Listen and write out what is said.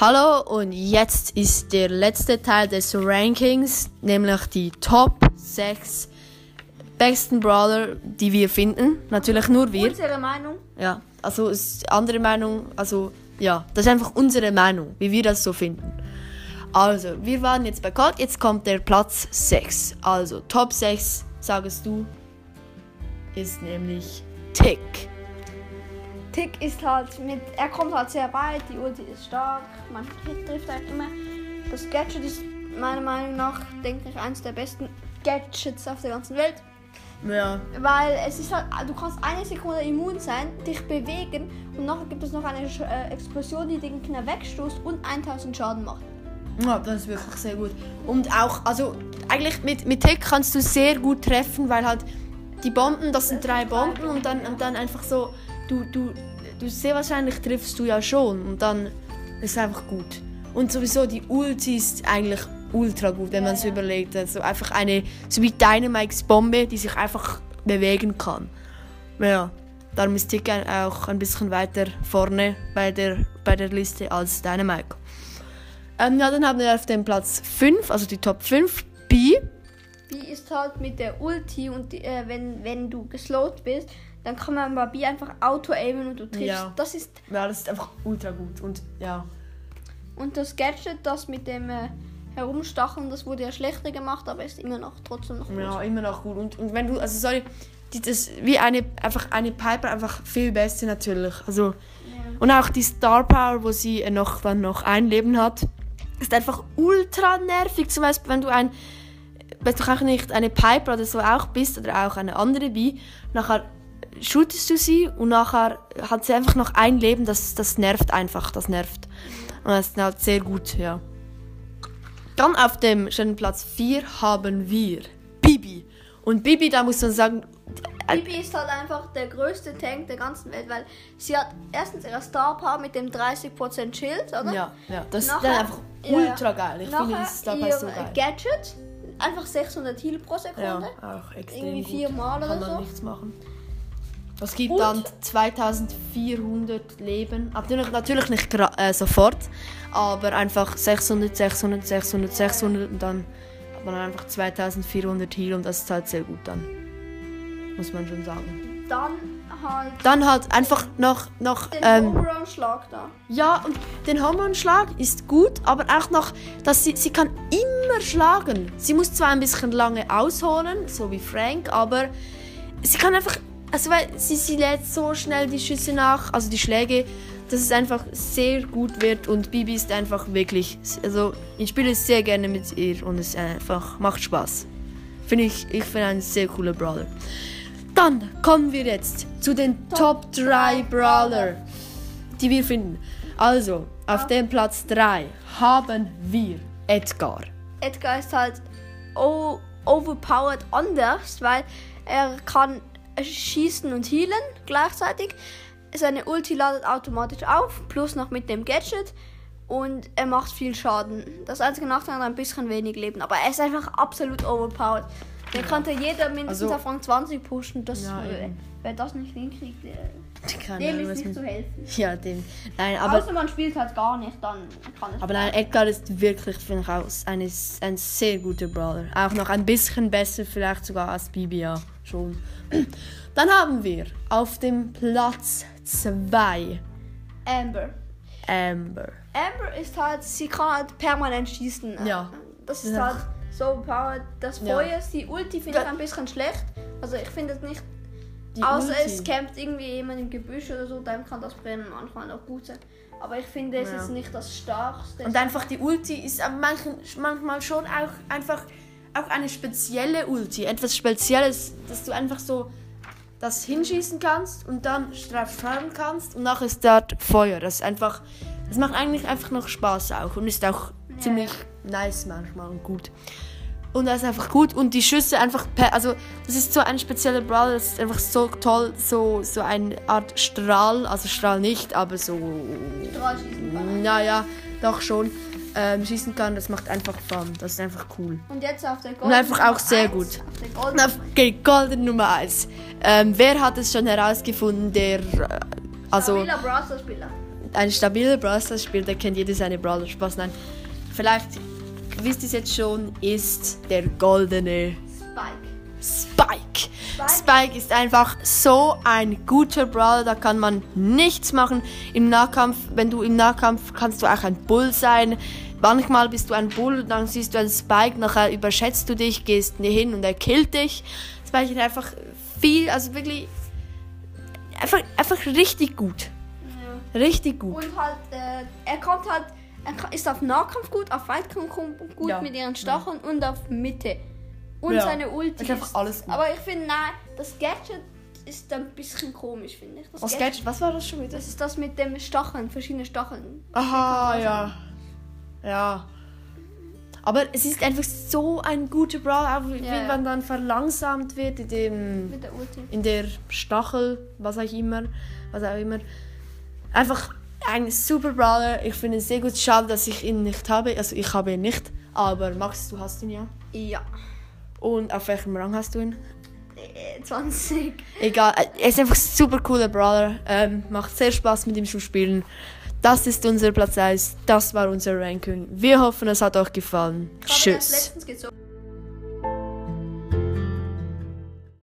Hallo und jetzt ist der letzte Teil des Rankings, nämlich die Top 6 besten Brawler, die wir finden. Natürlich nur wir. Unsere Meinung. Ja, also ist andere Meinung, also ja, das ist einfach unsere Meinung, wie wir das so finden. Also, wir waren jetzt bei Colt, jetzt kommt der Platz 6. Also, Top 6, sagst du, ist nämlich Tick. Tick ist halt mit, er kommt halt sehr weit, die Ulti ist stark, man trifft halt immer. Das Gadget ist meiner Meinung nach, denke ich, eines der besten Gadgets auf der ganzen Welt. Ja. Weil es ist halt, du kannst eine Sekunde immun sein, dich bewegen und nachher gibt es noch eine äh, Explosion, die den Gegner wegstoßt und 1000 Schaden macht. Ja, das ist wirklich sehr gut. Und auch, also eigentlich mit, mit Tick kannst du sehr gut treffen, weil halt die Bomben, das sind drei Bomben und dann, und dann einfach so, du, du, du sehr wahrscheinlich triffst du ja schon und dann ist es einfach gut. Und sowieso die Ulti ist eigentlich ultra gut, wenn man es überlegt. Also einfach eine, so wie Dynamikes Bombe, die sich einfach bewegen kann. Ja, darum ist Tick auch ein bisschen weiter vorne bei der, bei der Liste als Dynamike. Ähm, ja, dann haben wir auf dem Platz 5, also die Top 5, B. Die ist halt mit der Ulti und die, äh, wenn, wenn du geslowt bist, dann kann man bei B einfach auto-aimen und du triffst. Ja. Das ist Ja, das ist einfach ultra gut. Und ja. Und das Gadget, das mit dem äh, Herumstacheln, das wurde ja schlechter gemacht, aber ist immer noch trotzdem noch gut. Ja, immer noch gut. Und, und wenn du, also sorry, die, das wie eine, einfach eine Piper einfach viel besser natürlich. Also, und auch die Star Power, wo sie noch, dann noch ein Leben hat, ist einfach ultra nervig. Zum Beispiel, wenn du ein, wenn du auch nicht eine Piper oder so auch bist oder auch eine andere Bee, nachher shootest du sie und nachher hat sie einfach noch ein Leben, das, das nervt einfach, das nervt. Und das ist halt sehr gut, ja. Dann auf dem schönen Platz 4 haben wir Bibi. Und Bibi, da muss man sagen, äh, Bibi ist halt einfach der größte Tank der ganzen Welt, weil sie hat erstens ihre Star Power mit dem 30% Schild, oder? ja, ja, das ist Nachher- dann einfach ja, ja. ultra geil. Ich finde das dabei ihr so geil. Gadget, einfach 600 Heal pro Ja, Sekunde. auch extrem Irgendwie viermal oder Kann so. nichts machen. Das gibt Und- dann 2400 Leben. Natürlich, natürlich nicht äh, sofort, aber einfach 600, 600, 600, 600 und dann hat man einfach 2400 Heal und das ist halt sehr gut dann. Muss man schon sagen. Dann halt Dann halt einfach noch, noch den ähm, Home Run Schlag da. Ja, und den Hormonschlag ist gut, aber auch noch, dass sie, sie kann immer schlagen. Sie muss zwar ein bisschen lange ausholen, so wie Frank, aber sie kann einfach, also weil sie, sie lädt so schnell die Schüsse nach, also die Schläge, dass es einfach sehr gut wird und Bibi ist einfach wirklich, also ich spiele sehr gerne mit ihr und es einfach macht Spaß. Finde ich, ich finde einen sehr cooler Brawler. Dann kommen wir jetzt zu den Top 3 Brawler die wir finden. Also, auf dem Platz 3 haben wir Edgar. Edgar ist halt overpowered anders, weil er kann schießen und healen gleichzeitig. Seine Ulti ladet automatisch auf, plus noch mit dem Gadget. Und er macht viel Schaden. Das einzige Nachteil hat ein bisschen wenig Leben. Aber er ist einfach absolut overpowered. Den könnte jeder mindestens Also- auf Rang 20 pushen. Das, Ja, äh, wer das nicht hinkriegt, der, Keine dem ist nicht mit- zu helfen. Ja, dem. Nein, aber, Außer man spielt halt gar nicht, dann kann es. aber nein, Edgar ist wirklich, finde ich, auch eine, ein sehr guter Brawler. Auch noch ein bisschen besser, vielleicht sogar als Bibi, ja, schon. Dann haben wir auf dem Platz 2 Amber. Amber. Amber ist halt, sie kann halt permanent schießen. Ja. Das ist Ja. halt so powered. Das Ja. Feuer, die Ulti finde ich ein bisschen schlecht. Also ich finde es nicht, Die außer Ulti. es campt irgendwie jemand im Gebüsch oder so, dann kann das Brennen manchmal auch gut sein. Aber ich finde, es Ja. ist nicht das Starkste. Und einfach die Ulti ist manchmal schon auch einfach auch eine spezielle Ulti. Etwas Spezielles, dass du einfach so das hinschießen kannst und dann fahren kannst und nachher ist dort Feuer. Das ist einfach, das macht eigentlich einfach noch Spaß auch und ist auch ziemlich nice manchmal und gut. Und das ist einfach gut und die Schüsse einfach, per, also das ist so ein spezieller Brawler, das ist einfach so toll, so, so eine Art Strahl, also Strahl nicht, aber so Strahlschießen kann. naja, doch schon. Ähm, schießen kann, das macht einfach Fun. Das ist einfach cool. Und jetzt auf der Gold. Und einfach auch sehr gut. Auf der Und Gold. auf okay, Golden Nummer 1. Ähm, wer hat es schon herausgefunden, der. Äh, also, Spieler, Browser Spieler. ein stabiler Brawl Stars spielt, der kennt jeder seine Brawler. Spaß, nein. Vielleicht wisst ihr es jetzt schon, ist der goldene Spike. Spike. Spike ist einfach so ein guter Brawler, da kann man nichts machen. Im Nahkampf, wenn du im Nahkampf kannst du auch ein Bull sein. Manchmal bist du ein Bull, dann siehst du einen Spike, nachher überschätzt du dich, gehst hin und er killt dich. Spike ist einfach viel, also wirklich einfach, einfach richtig gut. Ja. Richtig gut. Und halt, äh, er kommt halt, er ist auf Nahkampf gut, auf Weitkampf gut Ja. mit ihren Stacheln und auf Mitte. Und Ja. seine Ulti Ist einfach alles gut. Aber ich finde, nein, das Gadget ist ein bisschen komisch, finde ich. Das Was, Gadget, was war das schon wieder? Das ist das mit dem Stacheln, verschiedene Stacheln. Aha, ja. Ja. Aber es ist einfach so ein guter Brawler, auch Ja, wie ja. man dann verlangsamt wird in dem Mit der Ulti. in der Stachel, was auch immer, was auch immer. Einfach ein super Brawler. Ich finde es sehr gut. Schade, dass ich ihn nicht habe. Also ich habe ihn nicht, aber Max, du hast ihn ja. Ja. Und auf welchem Rang hast du ihn? Äh, 20. Egal, er ist einfach ein super cooler Brawler. Ähm, macht sehr Spaß mit ihm zu spielen. Das ist unser Platz 1. Das war unser Ranking. Wir hoffen, es hat euch gefallen. Tschüss.